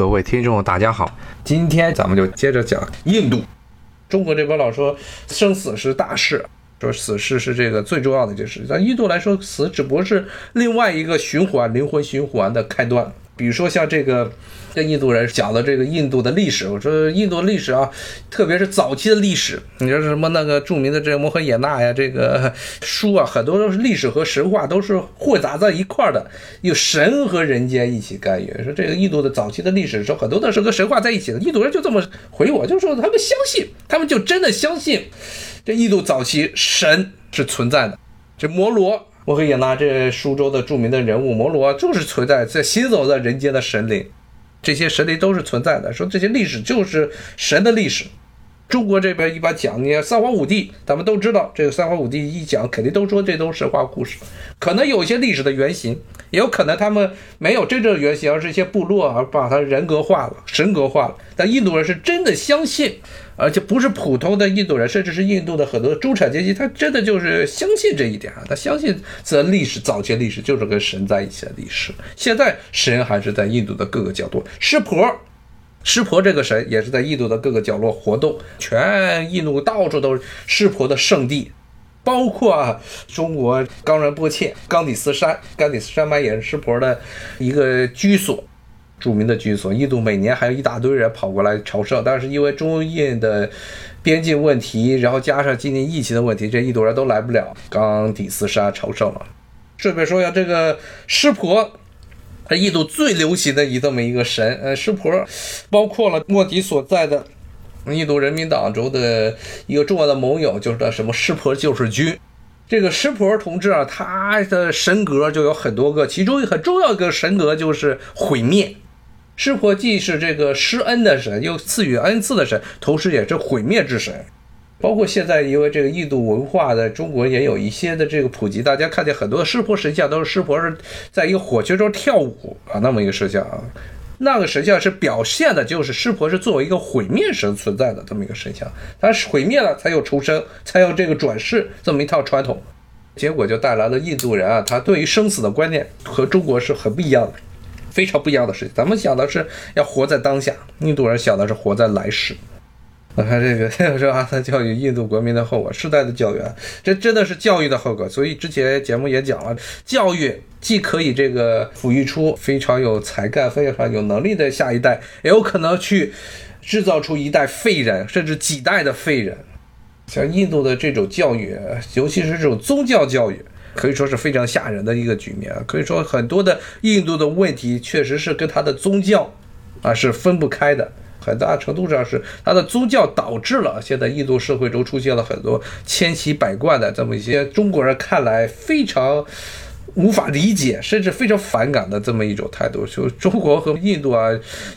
各位听众，大家好，今天咱们就接着讲印度。中国这边老说生死是大事，说死事是这个最重要的一件事。在印度来说，死只不过是另外一个循环、灵魂循环的开端。比如说像这个。跟印度人讲的这个印度的历史，我说印度历史啊，特别是早期的历史，你说什么那个著名的这个摩诃衍那呀，这个书啊，很多都是历史和神话都是混杂在一块儿的，有神和人间一起干预。说这个印度的早期的历史，说很多都是和神话在一起的。印度人就这么回我，就说他们相信，他们就真的相信这印度早期神是存在的。这摩罗摩诃衍那这苏州的著名的人物摩罗就是存在在行走在人间的神灵。这些神灵都是存在的，说这些历史就是神的历史。中国这边一般讲，你看三皇五帝，咱们都知道，这个三皇五帝一讲，肯定都说这都是神话故事。可能有些历史的原型，也有可能他们没有真正的原型，而是一些部落而把它人格化了、神格化了。但印度人是真的相信。而且不是普通的印度人，甚至是印度的很多中产阶级，他真的就是相信这一点啊！他相信这历史早期历史就是跟神在一起的历史。现在神还是在印度的各个角落，湿婆，湿婆这个神也是在印度的各个角落活动，全印度到处都是湿婆的圣地，包括中国冈仁波切、冈底斯山，冈底斯山脉也是湿婆的一个居所。著名的居所，印度每年还有一大堆人跑过来朝圣，但是因为中印的边境问题，然后加上今年疫情的问题，这印度人都来不了冈底斯山朝圣了。顺便说一下，这个湿婆，是印度最流行的一这么一个神。呃，湿婆包括了莫迪所在的印度人民党中的一个重要的盟友，就是什么湿婆救世军。这个湿婆同志啊，他的神格就有很多个，其中一很重要一个神格就是毁灭。湿婆既是这个施恩的神，又赐予恩赐的神，同时也是毁灭之神。包括现在，因为这个印度文化的中国也有一些的这个普及，大家看见很多的湿婆神像都是湿婆是在一个火圈中跳舞啊，那么一个神像啊，那个神像是表现的就是湿婆是作为一个毁灭神存在的这么一个神像，它是毁灭了才有重生，才有这个转世这么一套传统，结果就带来了印度人啊，他对于生死的观念和中国是很不一样的。非常不一样的事情，咱们想的是要活在当下，印度人想的是活在来世。我看这个说阿三教育印度国民的后果，世代的教育啊，这真的是教育的后果。所以之前节目也讲了，教育既可以这个抚育出非常有才干、非常有能力的下一代，也有可能去制造出一代废人，甚至几代的废人。像印度的这种教育，尤其是这种宗教教育。可以说是非常吓人的一个局面啊！可以说很多的印度的问题确实是跟他的宗教啊是分不开的，很大程度上是他的宗教导致了现在印度社会中出现了很多千奇百怪的这么一些中国人看来非常。无法理解，甚至非常反感的这么一种态度，就中国和印度啊，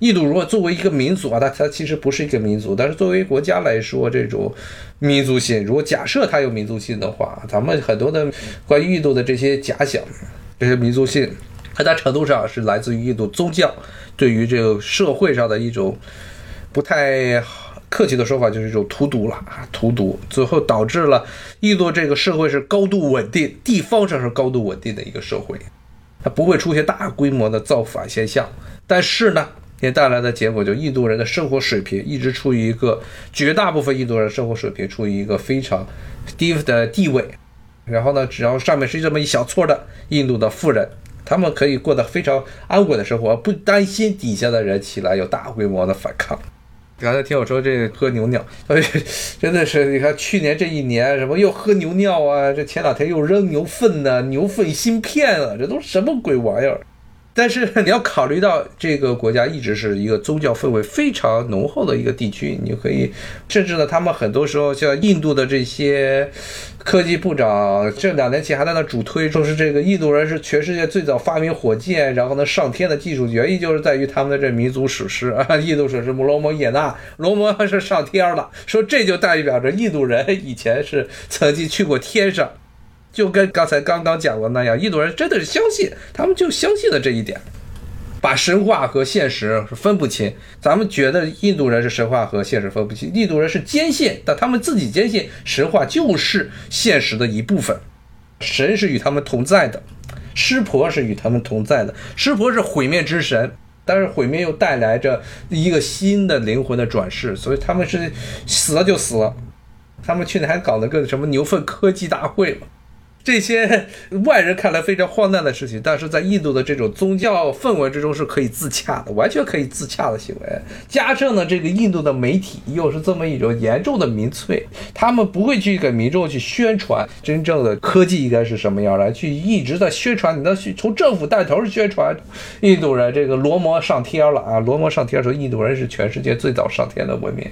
印度如果作为一个民族啊，它它其实不是一个民族，但是作为国家来说，这种民族性，如果假设它有民族性的话，咱们很多的关于印度的这些假想，这些民族性，很大程度上是来自于印度宗教对于这个社会上的一种不太好。客气的说法就是一种荼毒了啊，荼毒，最后导致了印度这个社会是高度稳定，地方上是高度稳定的一个社会，它不会出现大规模的造反现象。但是呢，也带来的结果就印度人的生活水平一直处于一个绝大部分印度人生活水平处于一个非常低的地位。然后呢，只要上面是这么一小撮的印度的富人，他们可以过得非常安稳的生活，不担心底下的人起来有大规模的反抗。刚才听我说这喝牛尿，哎，真的是你看去年这一年什么又喝牛尿啊，这前两天又扔牛粪呢，牛粪芯片啊，这都什么鬼玩意儿？但是你要考虑到这个国家一直是一个宗教氛围非常浓厚的一个地区，你可以甚至呢，他们很多时候像印度的这些科技部长，这两年前还在那主推，说是这个印度人是全世界最早发明火箭，然后呢上天的技术，原因就是在于他们的这民族史诗啊，印度史诗《摩罗摩耶那》，罗摩是上天了，说这就代表着印度人以前是曾经去过天上。就跟刚才刚刚讲的那样，印度人真的是相信，他们就相信了这一点，把神话和现实是分不清。咱们觉得印度人是神话和现实分不清，印度人是坚信，但他们自己坚信神话就是现实的一部分，神是与他们同在的，湿婆是与他们同在的，湿婆是毁灭之神，但是毁灭又带来着一个新的灵魂的转世，所以他们是死了就死了。他们去年还搞了个什么牛粪科技大会嘛。这些外人看来非常荒诞的事情，但是在印度的这种宗教氛围之中是可以自洽的，完全可以自洽的行为。加上呢，这个印度的媒体又是这么一种严重的民粹，他们不会去给民众去宣传真正的科技应该是什么样的，去一直在宣传，你那去从政府带头宣传，印度人这个罗摩上天了啊！罗摩上天说，印度人是全世界最早上天的文明。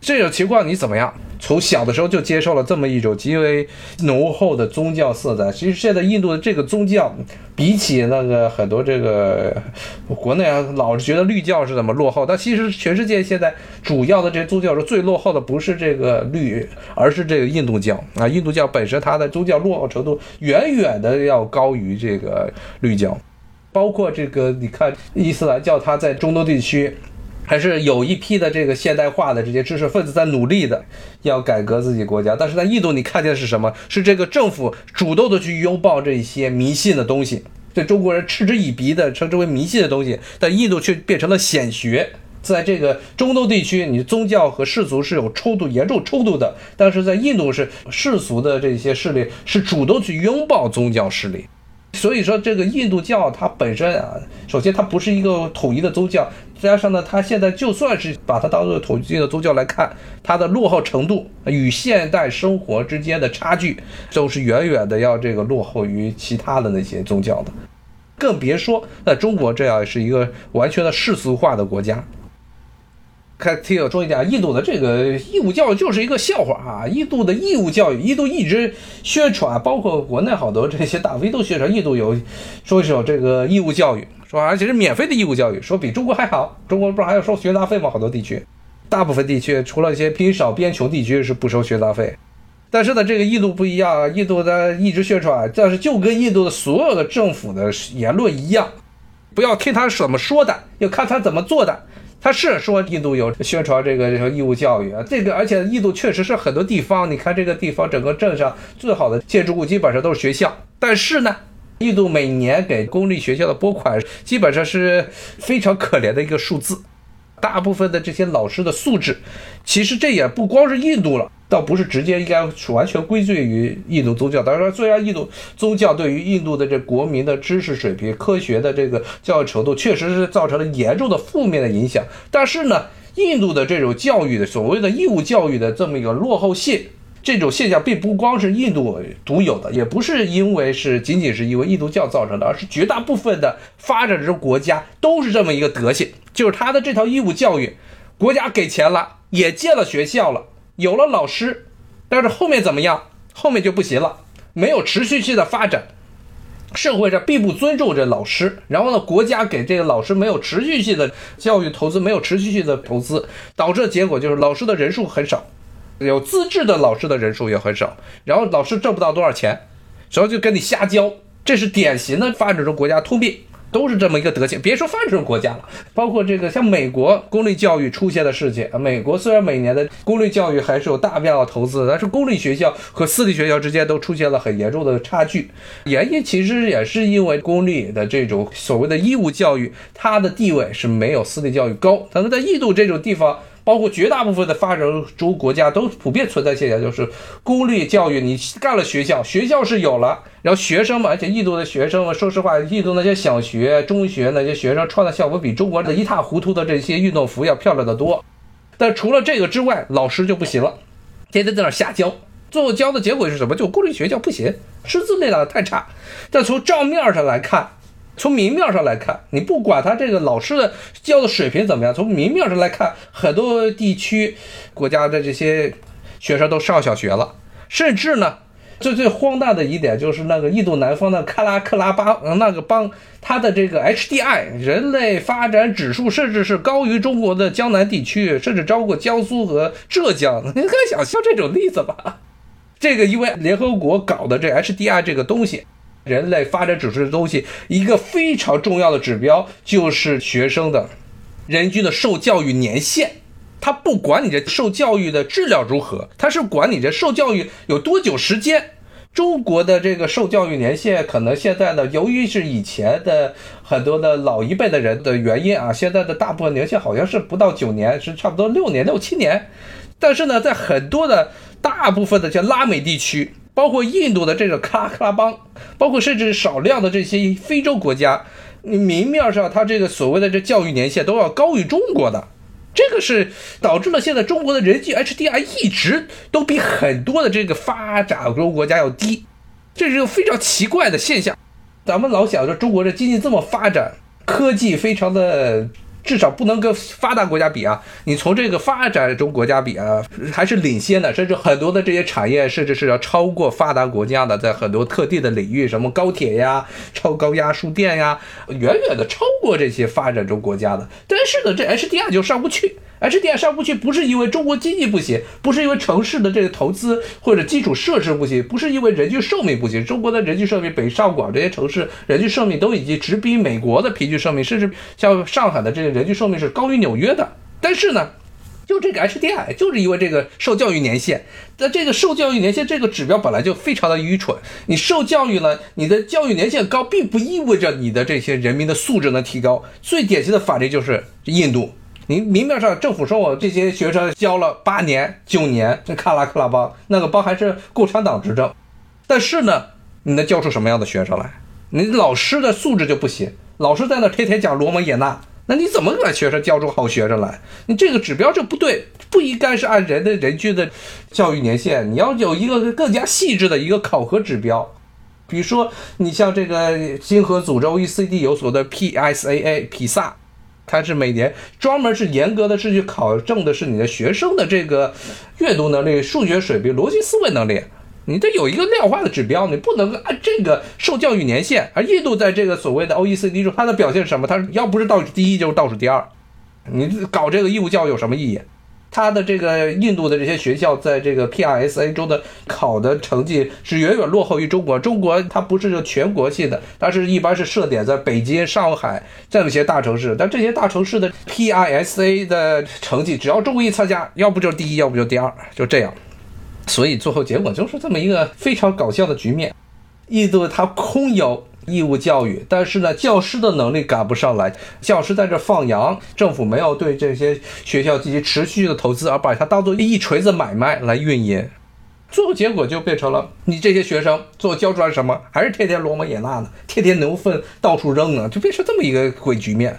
这种情况你怎么样？从小的时候就接受了这么一种极为浓厚的宗教色彩。其实现在印度的这个宗教，比起那个很多这个国内啊，老是觉得绿教是怎么落后，但其实全世界现在主要的这些宗教是最落后的，不是这个绿，而是这个印度教啊。印度教本身它的宗教落后程度远远的要高于这个绿教，包括这个你看伊斯兰教，它在中东地区。还是有一批的这个现代化的这些知识分子在努力的要改革自己国家，但是在印度你看见的是什么？是这个政府主动的去拥抱这些迷信的东西，对中国人嗤之以鼻的称之为迷信的东西，但印度却变成了显学。在这个中东地区，你宗教和世俗是有冲突、严重冲突的，但是在印度是世俗的这些势力是主动去拥抱宗教势力。所以说，这个印度教它本身啊，首先它不是一个统一的宗教，加上呢，它现在就算是把它当做统一的宗教来看，它的落后程度与现代生活之间的差距，都是远远的要这个落后于其他的那些宗教的，更别说在中国这样是一个完全的世俗化的国家。看，听我说一点，印度的这个义务教育就是一个笑话啊！印度的义务教育，印度一直宣传，包括国内好多这些大 V 都宣传印度有说一首这个义务教育，说而且是免费的义务教育，说比中国还好。中国不是还要收学杂费吗？好多地区，大部分地区除了一些偏少边穷地区是不收学杂费，但是呢，这个印度不一样啊！印度的一直宣传，但是就跟印度的所有的政府的言论一样，不要听他怎么说的，要看他怎么做的。他是说印度有宣传这个义务教育啊，这个而且印度确实是很多地方，你看这个地方整个镇上最好的建筑物基本上都是学校，但是呢，印度每年给公立学校的拨款基本上是非常可怜的一个数字。大部分的这些老师的素质，其实这也不光是印度了，倒不是直接应该完全归罪于印度宗教。当然，虽然印度宗教对于印度的这国民的知识水平、科学的这个教育程度，确实是造成了严重的负面的影响，但是呢，印度的这种教育的所谓的义务教育的这么一个落后性。这种现象并不光是印度独有的，也不是因为是仅仅是因为印度教造成的，而是绝大部分的发展中国家都是这么一个德行，就是他的这套义务教育，国家给钱了，也建了学校了，有了老师，但是后面怎么样？后面就不行了，没有持续性的发展，社会上并不尊重这老师，然后呢，国家给这个老师没有持续性的教育投资，没有持续性的投资，导致的结果就是老师的人数很少。有资质的老师的人数也很少，然后老师挣不到多少钱，然后就跟你瞎教，这是典型的发展中国家通病，都是这么一个德行。别说发展中国家了，包括这个像美国公立教育出现的事情，美国虽然每年的公立教育还是有大量的投资，但是公立学校和私立学校之间都出现了很严重的差距。原因其实也是因为公立的这种所谓的义务教育，它的地位是没有私立教育高。可能在印度这种地方。包括绝大部分的发展中国家都普遍存在现象，就是公立教育，你干了学校，学校是有了，然后学生嘛，而且印度的学生嘛，说实话，印度那些小学、中学那些学生穿的校服比中国的一塌糊涂的这些运动服要漂亮的多。但除了这个之外，老师就不行了，天天在那瞎教，最后教的结果是什么？就公立学校不行，师资力量太差。但从账面上来看。从明面上来看，你不管他这个老师的教的水平怎么样，从明面上来看，很多地区国家的这些学生都上小学了，甚至呢，最最荒诞的一点就是那个印度南方的喀拉克拉巴那个邦，它的这个 HDI 人类发展指数，甚至是高于中国的江南地区，甚至超过江苏和浙江。你可以想象这种例子吧？这个因为联合国搞的这 HDI 这个东西。人类发展指数的东西，一个非常重要的指标就是学生的人均的受教育年限。他不管你这受教育的质量如何，他是管你这受教育有多久时间。中国的这个受教育年限，可能现在呢，由于是以前的很多的老一辈的人的原因啊，现在的大部分年限好像是不到九年，是差不多六年、六七年。但是呢，在很多的大部分的像拉美地区，包括印度的这个喀拉邦，包括甚至少量的这些非洲国家，明面上它这个所谓的这教育年限都要高于中国的。这个是导致了现在中国的人均 HDI 一直都比很多的这个发展中国家要低，这是一个非常奇怪的现象。咱们老想着中国这经济这么发展，科技非常的。至少不能跟发达国家比啊！你从这个发展中国家比啊，还是领先的，甚至很多的这些产业，甚至是要超过发达国家的，在很多特定的领域，什么高铁呀、超高压输电呀，远远的超过这些发展中国家的。但是呢，这 HDR 就上不去。HDI 上不去，不是因为中国经济不行，不是因为城市的这个投资或者基础设施不行，不是因为人均寿命不行。中国的人均寿命，北上广这些城市人均寿命都已经直逼美国的平均寿命，甚至像上海的这个人均寿命是高于纽约的。但是呢，就这个 HDI，就是因为这个受教育年限，那这个受教育年限这个指标本来就非常的愚蠢。你受教育了，你的教育年限高，并不意味着你的这些人民的素质能提高。最典型的法例就是印度。你明面上政府说我这些学生教了八年九年，这卡拉克拉邦那个邦还是共产党执政，但是呢，你能教出什么样的学生来？你老师的素质就不行，老师在那天天讲罗摩衍那，那你怎么把学生教出好学生来？你这个指标就不对，不应该是按人的人均的教育年限，你要有一个更加细致的一个考核指标，比如说你像这个经合组织 OECD 有所的 PSAA 比萨。它是每年专门是严格的是去考证的是你的学生的这个阅读能力、数学水平、逻辑思维能力，你得有一个量化的指标，你不能按这个受教育年限。而印度在这个所谓的 OECD 中，它的表现是什么？它要不是倒数第一，就是倒数第二。你搞这个义务教育有什么意义？他的这个印度的这些学校，在这个 PRSA 中的考的成绩是远远落后于中国。中国它不是全国性的，它是一般是设点在北京、上海这样一些大城市。但这些大城市的 P I S A 的成绩，只要中国一参加，要不就是第一，要不就第二，就这样。所以最后结果就是这么一个非常搞笑的局面。印度它空有。义务教育，但是呢，教师的能力赶不上来。教师在这放羊，政府没有对这些学校进行持续的投资，而把它当做一锤子买卖来运营。最后结果就变成了，你这些学生做教出来什么，还是天天罗摩也那呢，天天牛粪到处扔呢，就变成这么一个鬼局面。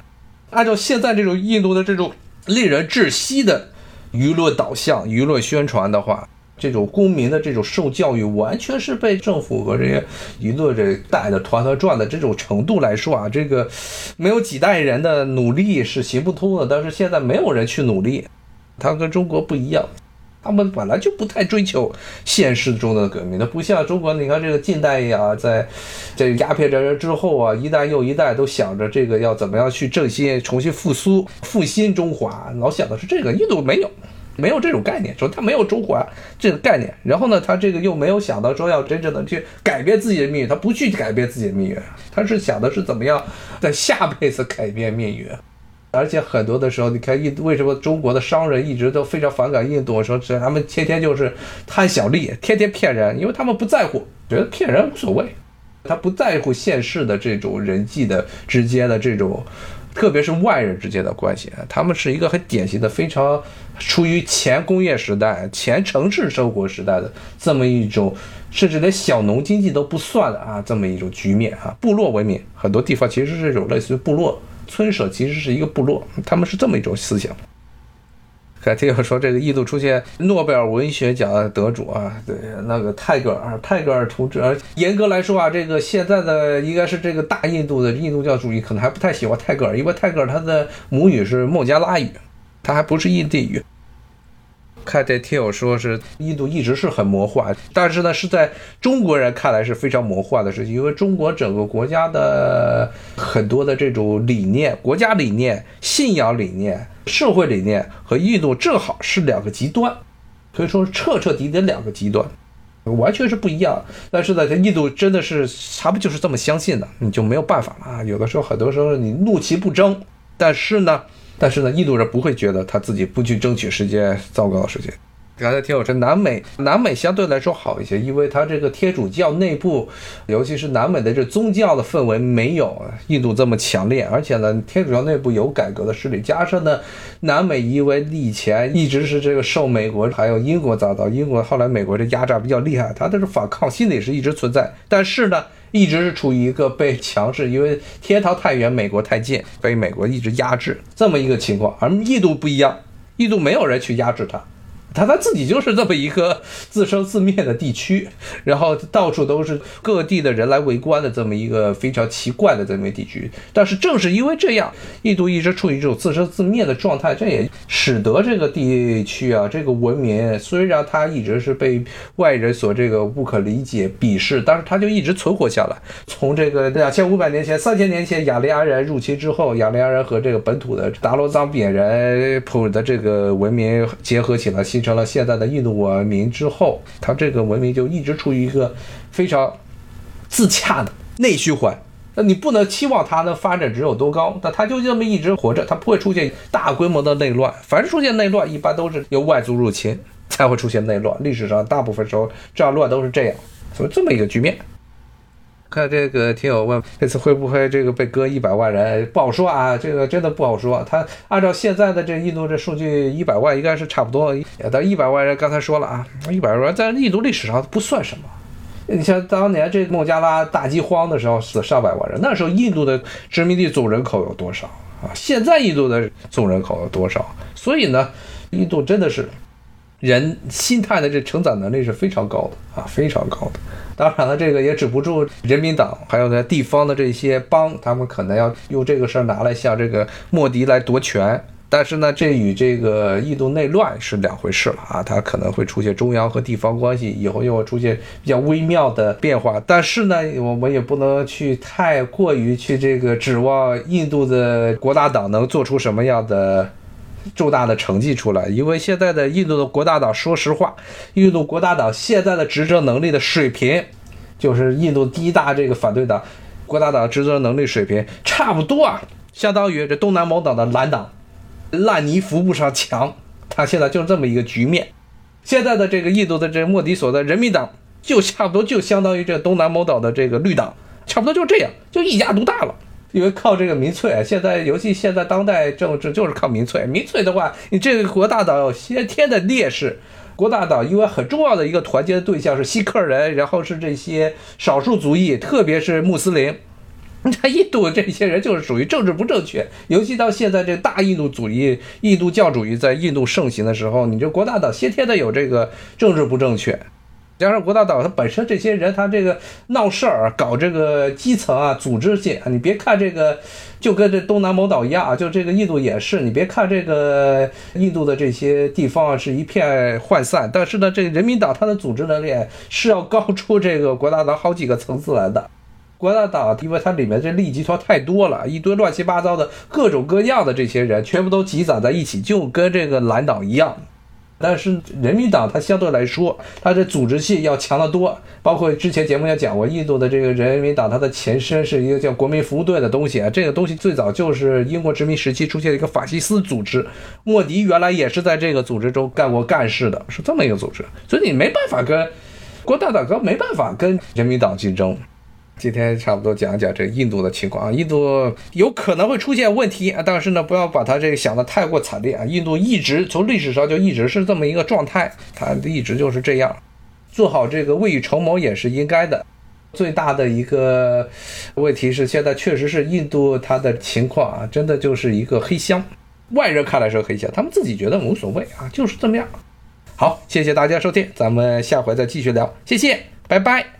按照现在这种印度的这种令人窒息的舆论导向、舆论宣传的话。这种公民的这种受教育，完全是被政府和这些舆论这带的团团转的这种程度来说啊，这个没有几代人的努力是行不通的。但是现在没有人去努力，他跟中国不一样，他们本来就不太追求现实中的革命，他不像中国。你看这个近代呀，在这鸦片战争之后啊，一代又一代都想着这个要怎么样去振兴、重新复苏、复兴中华，老想的是这个，印度没有。没有这种概念，说他没有中华这个概念，然后呢，他这个又没有想到说要真正的去改变自己的命运，他不去改变自己的命运，他是想的是怎么样在下辈子改变命运。而且很多的时候，你看印为什么中国的商人一直都非常反感印度，说是他们天天就是贪小利，天天骗人，因为他们不在乎，觉得骗人无所谓，他不在乎现世的这种人际的之间的这种。特别是外人之间的关系，他们是一个很典型的、非常处于前工业时代、前城市生活时代的这么一种，甚至连小农经济都不算的啊，这么一种局面啊。部落文明很多地方其实是一种类似于部落村舍，其实是一个部落，他们是这么一种思想。还听说这个印度出现诺贝尔文学奖得主啊，对，那个泰戈尔，泰戈尔同志。而严格来说啊，这个现在的应该是这个大印度的印度教主义可能还不太喜欢泰戈尔，因为泰戈尔他的母语是孟加拉语，他还不是印地语。看这听友说是印度一直是很魔幻，但是呢，是在中国人看来是非常魔幻的事情，因为中国整个国家的很多的这种理念、国家理念、信仰理念、社会理念和印度正好是两个极端，可以说是彻彻底底两个极端，完全是不一样。但是呢，印度真的是他们就是这么相信的，你就没有办法了啊。有的时候，很多时候你怒其不争，但是呢。但是呢，印度人不会觉得他自己不去争取是件糟糕的事情，刚才听我说，南美南美相对来说好一些，因为它这个天主教内部，尤其是南美的这宗教的氛围没有印度这么强烈，而且呢，天主教内部有改革的势力，加上呢，南美因为以前一直是这个受美国还有英国遭到，英国后来美国这压榨比较厉害，它的这反抗心理是一直存在，但是呢，一直是处于一个被强势，因为天堂太远，美国太近，被美国一直压制这么一个情况，而印度不一样，印度没有人去压制它。他他自己就是这么一个 自生自灭的地区，然后到处都是各地的人来围观的这么一个非常奇怪的这么一个地区。但是正是因为这样，印度一直处于这种自生自灭的状态，这也使得这个地区啊，这个文明虽然它一直是被外人所这个不可理解、鄙视，但是它就一直存活下来。从这个两千五百年前、三千年前雅利安人入侵之后，雅利安人和这个本土的达罗藏扁人普的这个文明结合起来。形成了现在的印度文明之后，它这个文明就一直处于一个非常自洽的内循环。那你不能期望它的发展值有多高，那它就这么一直活着，它不会出现大规模的内乱。凡是出现内乱，一般都是由外族入侵才会出现内乱。历史上大部分时候这样乱都是这样，所以这么一个局面。看这个听友问，这次会不会这个被割一百万人？不好说啊，这个真的不好说。他按照现在的这印度这数据，一百万应该是差不多。但一百万人刚才说了啊，一百万人在印度历史上不算什么。你像当年这孟加拉大饥荒的时候，死上百万人，那时候印度的殖民地总人口有多少啊？现在印度的总人口有多少？所以呢，印度真的是人心态的这承载能力是非常高的啊，非常高的。当然了，这个也止不住人民党还有呢地方的这些帮，他们可能要用这个事儿拿来向这个莫迪来夺权。但是呢，这与这个印度内乱是两回事了啊，它可能会出现中央和地方关系以后又会出现比较微妙的变化。但是呢，我们也不能去太过于去这个指望印度的国大党能做出什么样的。重大的成绩出来，因为现在的印度的国大党，说实话，印度国大党现在的执政能力的水平，就是印度第一大这个反对党，国大党执政能力水平差不多啊，相当于这东南某党的蓝党，烂泥扶不上墙，他现在就是这么一个局面。现在的这个印度的这莫迪所的人民党，就差不多就相当于这东南某岛的这个绿党，差不多就这样，就一家独大了。因为靠这个民粹，现在尤其现在当代政治就是靠民粹。民粹的话，你这个国大党有先天的劣势。国大党因为很重要的一个团结的对象是锡克人，然后是这些少数族裔，特别是穆斯林。你看印度这些人就是属于政治不正确，尤其到现在这大印度主义、印度教主义在印度盛行的时候，你这国大党先天的有这个政治不正确。加上国大党，他本身这些人，他这个闹事儿、搞这个基层啊、组织性啊，你别看这个，就跟这东南某岛一样啊，就这个印度也是，你别看这个印度的这些地方是一片涣散，但是呢，这个人民党它的组织能力是要高出这个国大党好几个层次来的。国大党因为它里面这利益集团太多了，一堆乱七八糟的各种各样的这些人，全部都积攒在一起，就跟这个蓝党一样。但是人民党它相对来说，它的组织性要强得多。包括之前节目也讲过，印度的这个人民党，它的前身是一个叫国民服务队的东西啊。这个东西最早就是英国殖民时期出现的一个法西斯组织，莫迪原来也是在这个组织中干过干事的，是这么一个组织。所以你没办法跟国大党哥没办法跟人民党竞争。今天差不多讲讲这印度的情况啊，印度有可能会出现问题啊，但是呢，不要把它这个想的太过惨烈啊。印度一直从历史上就一直是这么一个状态，它一直就是这样，做好这个未雨绸缪也是应该的。最大的一个问题是，现在确实是印度它的情况啊，真的就是一个黑箱，外人看来是黑箱，他们自己觉得无所谓啊，就是这么样。好，谢谢大家收听，咱们下回再继续聊，谢谢，拜拜。